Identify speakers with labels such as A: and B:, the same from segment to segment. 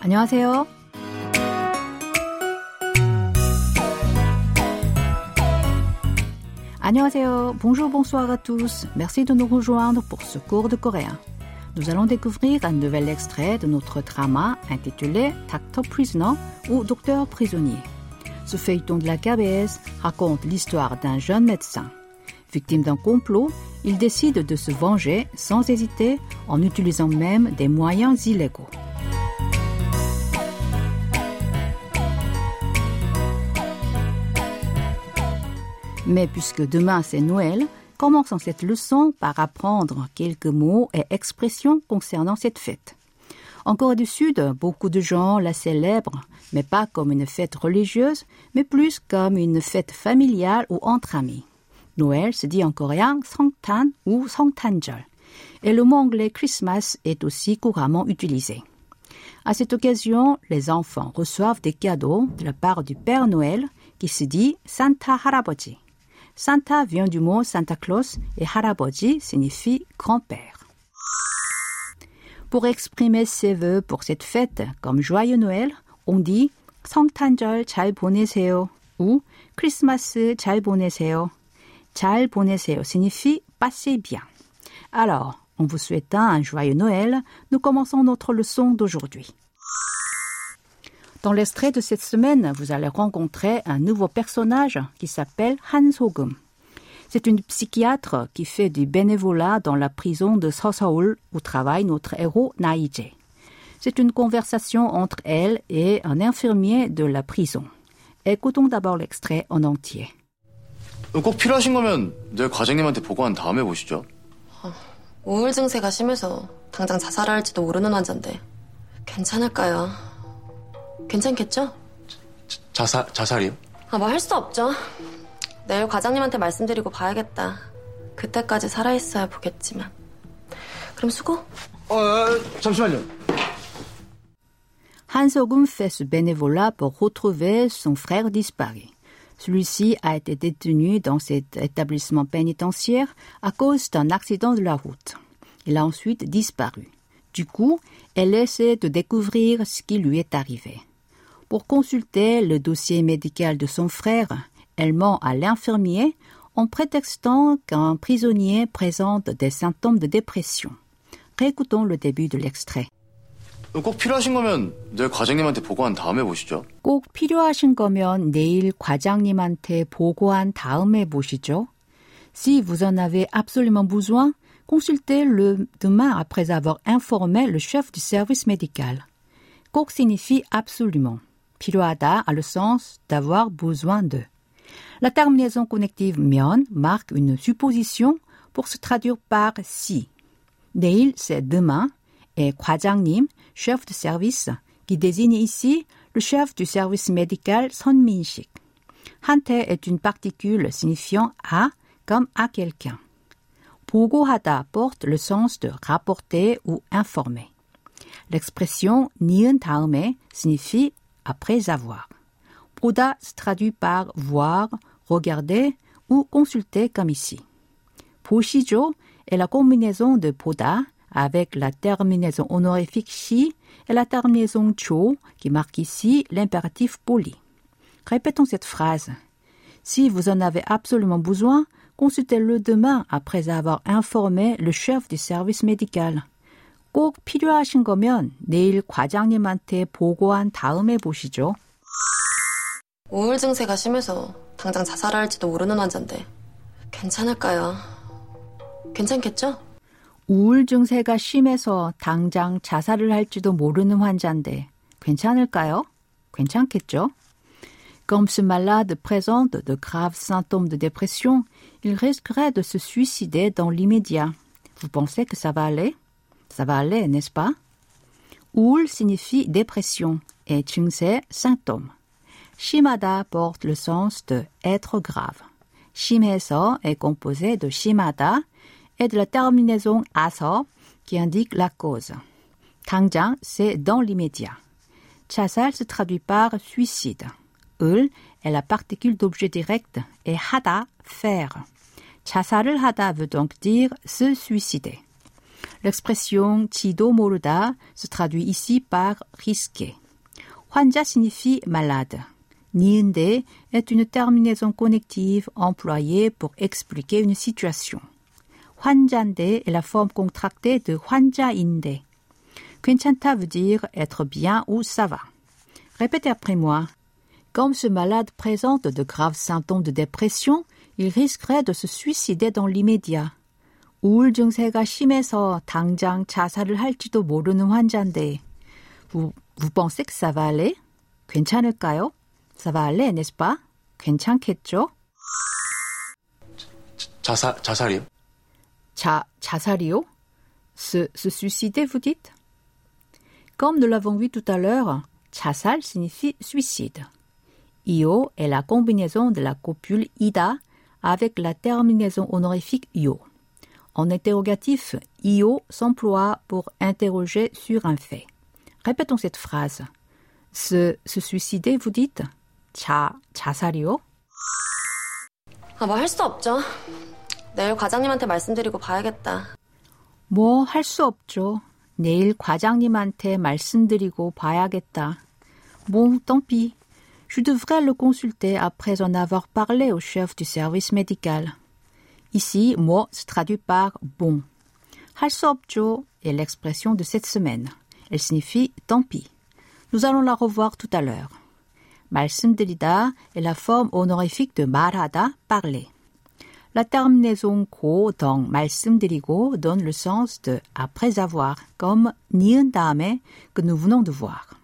A: 안녕하세요. 안녕하세요. Bonjour, bonsoir à tous. Merci de nous rejoindre pour ce cours de coréen. Nous allons découvrir un nouvel extrait de notre drama intitulé Doctor Prisoner ou Docteur prisonnier. Ce feuilleton de la KBS raconte l'histoire d'un jeune médecin. Victime d'un complot, il décide de se venger sans hésiter en utilisant même des moyens illégaux. Mais puisque demain c'est Noël, commençons cette leçon par apprendre quelques mots et expressions concernant cette fête. En Corée du Sud, beaucoup de gens la célèbrent, mais pas comme une fête religieuse, mais plus comme une fête familiale ou entre amis. Noël se dit en coréen Songtan ou Songtanjeol, et le mot anglais Christmas est aussi couramment utilisé. À cette occasion, les enfants reçoivent des cadeaux de la part du Père Noël qui se dit Santa Haraboji. Santa vient du mot Santa Claus et Haraboji signifie grand-père. Pour exprimer ses vœux pour cette fête comme joyeux Noël, on dit 성탄절 잘 보내세요 ou 크리스마스 잘 보내세요. 잘 보내세요 signifie passez bien. Alors, en vous souhaitant un joyeux Noël, nous commençons notre leçon d'aujourd'hui. Dans l'extrait de cette semaine, vous allez rencontrer un nouveau personnage qui s'appelle Han Sogum. C'est une psychiatre qui fait du bénévolat dans la prison de Soseul où travaille notre héros Naïje. C'est une conversation entre elle et un infirmier de la prison. Écoutons d'abord l'extrait en entier.
B: 꼭 필요하신 거면 내일 과장님한테 보고한 다음에 보시죠.
C: 우울 증세가 심해서 당장 자살할지도 모르는 환자인데 괜찮을까요? 괜찮겠죠?
B: 자살 자살이요?
C: 아, 뭐 할 수 없죠. 내일 과장님한테 말씀드리고 봐야겠다. 그때까지 살아있어야 보겠지만. 그럼 수고.
B: 어, 잠시만요.
A: Han Sogum fait ce bénévolat pour retrouver son frère disparu. Celui-ci a été détenu dans cet établissement pénitentiaire à cause d'un accident de la route. Il a ensuite disparu. Du coup, elle essaie de découvrir ce qui lui est arrivé. Pour consulter le dossier médical de son frère, elle ment à l'infirmier en prétextant qu'un prisonnier présente des symptômes de dépression. Réécoutons le début de l'extrait.
B: 꼭 필요하신 거면 내일 과장님한테 보고한 다음에 보시죠.
A: 꼭 필요하신 거면 내일 과장님한테 보고한 다음에 보시죠. Si vous en avez absolument besoin, consultez-le demain après avoir informé le chef du service médical. 꼭 signifie absolument. 필요하다 a le sens d'avoir besoin de. La terminaison connective 면 marque une supposition pour se traduire par si. 내일 c'est demain et 과장님, chef de service, qui désigne ici le chef du service médical 선민식. 한테 est une particule signifiant à comme à quelqu'un. 보고하다 porte le sens de rapporter ou informer. L'expression 니은 다음에 signifie après avoir. Pruda se traduit par voir, regarder ou consulter comme ici. Pushijo est la combinaison de Pruda avec la terminaison honorifique shi et la terminaison cho qui marque ici l'impératif poli. Répétons cette phrase. Si vous en avez absolument besoin, consultez-le demain après avoir informé le chef du service médical. 꼭 필요하신 거면 내일 과장님한테 보고한 다음에 보시죠.
C: 우울 증세가 심해서 당장 자살할지도 모르는 환자인데 괜찮을까요? 괜찮겠죠?
A: 우울 증세가 심해서 당장 자살을 할지도 모르는 환자인데 괜찮을까요? 괜찮겠죠? Comme ce malade présente de graves symptômes de dépression, il risquerait de se suicider dans l'immédiat. Vous pensez que ça va aller? Ça va aller, n'est-ce pas? Oul signifie dépression et chungse symptôme. Shimada porte le sens de être grave. Shimeso est composé de shimada et de la terminaison aso qui indique la cause. Tangjang, c'est dans l'immédiat. Chasal se traduit par suicide. Ul est la particule d'objet direct et hada, faire. Chasalul hada veut donc dire se suicider. L'expression 지도 모르다 se traduit ici par risqué. 환자 signifie malade. 니은데 est une terminaison connective employée pour expliquer une situation. 환자인데 est la forme contractée de 환자인데. 괜찮다 veut dire être bien ou ça va. Répétez après moi. Comme ce malade présente de graves symptômes de dépression, il risquerait de se suicider dans l'immédiat. 우울 증세가 심해서 당장 자살을 할지도 모르는 환자인데, va aller? 괜찮을까요? N'est-ce pas? 괜찮겠죠?
B: 자살, 자살이요?
A: 자, 자살이요? Se, se suicider, vous dites? Comme nous l'avons vu tout à l'heure, 자살 signifie suicide. io est la combinaison de la copule ida avec la terminaison honorifique io. En interrogatif, io s'emploie pour interroger sur un fait. Répétons cette phrase. Se, se suicider, vous dites? 자, 자살이요?
C: 아, 뭐 할 수 없죠. 내일 과장님한테 말씀드리고 봐야겠다.
A: 뭐 할 수 없죠. 내일 과장님한테 말씀드리고 봐야겠다. Bon, tant pis. Je devrais le consulter après en avoir parlé au chef du service médical. Ici, moi se traduit par bon. 할 수 없죠 est l'expression de cette semaine. Elle signifie tant pis. Nous allons la revoir tout à l'heure. 말씀드리다 est la forme honorifique de 말하다, parler. La terminaison 고, donc 말씀드리고 donne le sens de après avoir, comme 니은 다음에 que nous venons de voir.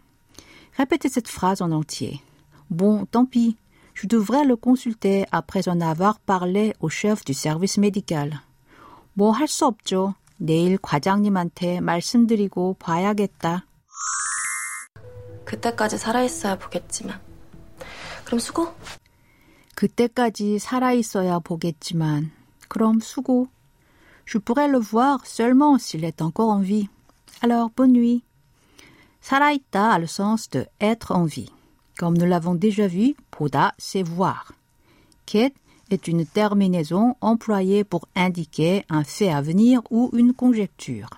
A: Répétez cette phrase en entier. Bon, tant pis. Je devrais le consulter après en avoir parlé au chef du service médical. 뭐 할 수 없죠. 내일 과장님한테 말씀드리고 봐야겠다.
C: 그때까지 살아있어야 보겠지만. 그럼 수고.
A: 그때까지 살아있어야 보겠지만, 그럼 수고. Je pourrais le voir seulement s'il est encore en vie. Alors, bonne nuit. 살아있다 a le sens de être en vie. Comme nous l'avons déjà vu, 보다 c'est voir. ket est une terminaison employée pour indiquer un fait à venir ou une conjecture.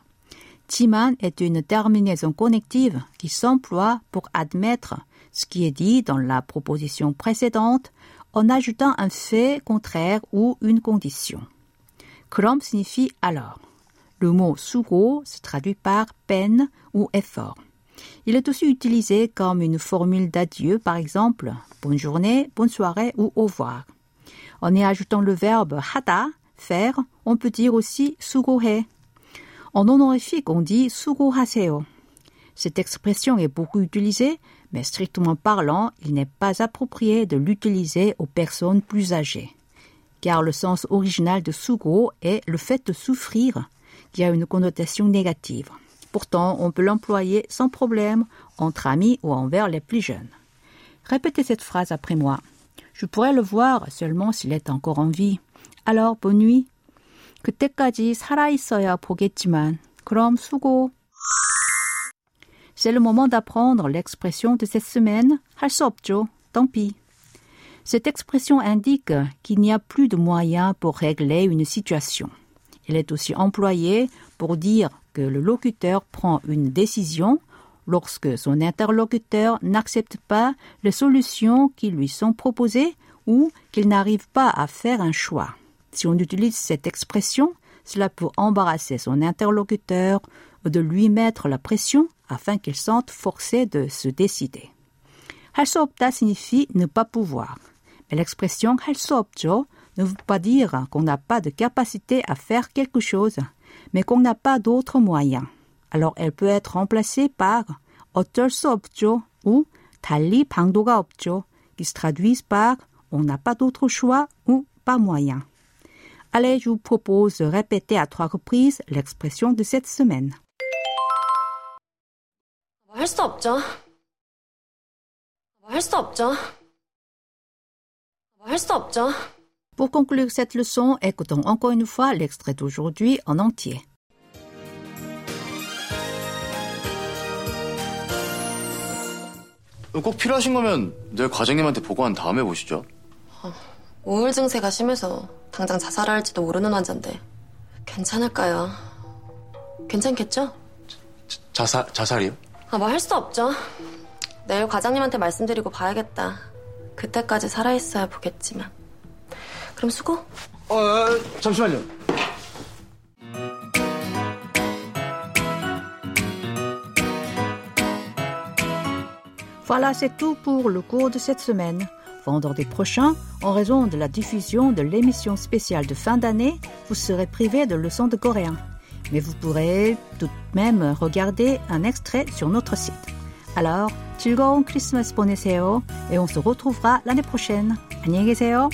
A: Timan est une terminaison connective qui s'emploie pour admettre ce qui est dit dans la proposition précédente en ajoutant un fait contraire ou une condition. Krom signifie alors. Le mot sugo se traduit par peine ou effort. Il est aussi utilisé comme une formule d'adieu, par exemple bonne journée, bonne soirée ou au revoir. En y ajoutant le verbe hada, faire, on peut dire aussi sugohe. En honorifique, on dit sugohaseo. Cette expression est beaucoup utilisée, mais strictement parlant, il n'est pas approprié de l'utiliser aux personnes plus âgées. Car le sens original de sugo est le fait de souffrir, qui a une connotation négative. Pourtant, on peut l'employer sans problème entre amis ou envers les plus jeunes. Répétez cette phrase après moi. Je pourrais le voir seulement s'il est encore en vie. Alors, bonne nuit. 그때까지 살아있어야 보겠지만, 그럼 수고. C'est le moment d'apprendre l'expression de cette semaine. 할 수 없죠. Tant pis. Cette expression indique qu'il n'y a plus de moyens pour régler une situation. Elle est aussi employée pour dire que le locuteur prend une décision lorsque son interlocuteur n'accepte pas les solutions qui lui sont proposées ou qu'il n'arrive pas à faire un choix. Si on utilise cette expression, cela peut embarrasser son interlocuteur ou de lui mettre la pression afin qu'il sente forcé de se décider. 할 수 없다 signifie ne pas pouvoir. Mais l'expression 할 수 없죠 ne veut pas dire qu'on n'a pas de capacité à faire quelque chose, mais qu'on n'a pas d'autres moyens. Alors elle peut être remplacée par 어쩔 수 없죠 ou 달리 방도가 없죠 qui se traduisent par on n'a pas d'autre choix ou pas moyen. Allez, je vous propose de répéter à trois reprises l'expression de cette semaine.
C: 뭐 할 수 없죠. 뭐 할 수 없죠. 뭐 할 수 없죠.
A: Pour conclure cette leçon, écoutons encore une fois l'extrait d'aujourd'hui en entier.
B: 꼭 필요하신 거면 내일 과장님한테 보고한 다음에 보시죠.
C: 우울 증세가 심해서 당장 자살할지도 모르는 환자인데 괜찮을까요? 괜찮겠죠?
B: 자살, 자살이요?
C: 아, 뭐 할 수 없죠. 내일 과장님한테 말씀드리고 봐야겠다. 그때까지 살아있어야 보겠지만. 그럼 수고.
B: 어, 잠시만요.
A: Voilà, c'est tout pour le cours de cette semaine. Vendredi prochain, en raison de la diffusion de l'émission spéciale de fin d'année, vous serez privé de leçons de coréen. Mais vous pourrez tout de même regarder un extrait sur notre site. Alors, 즐거운 크리스마스 보내세요 et on se retrouvera l'année prochaine. 안녕히 계세요.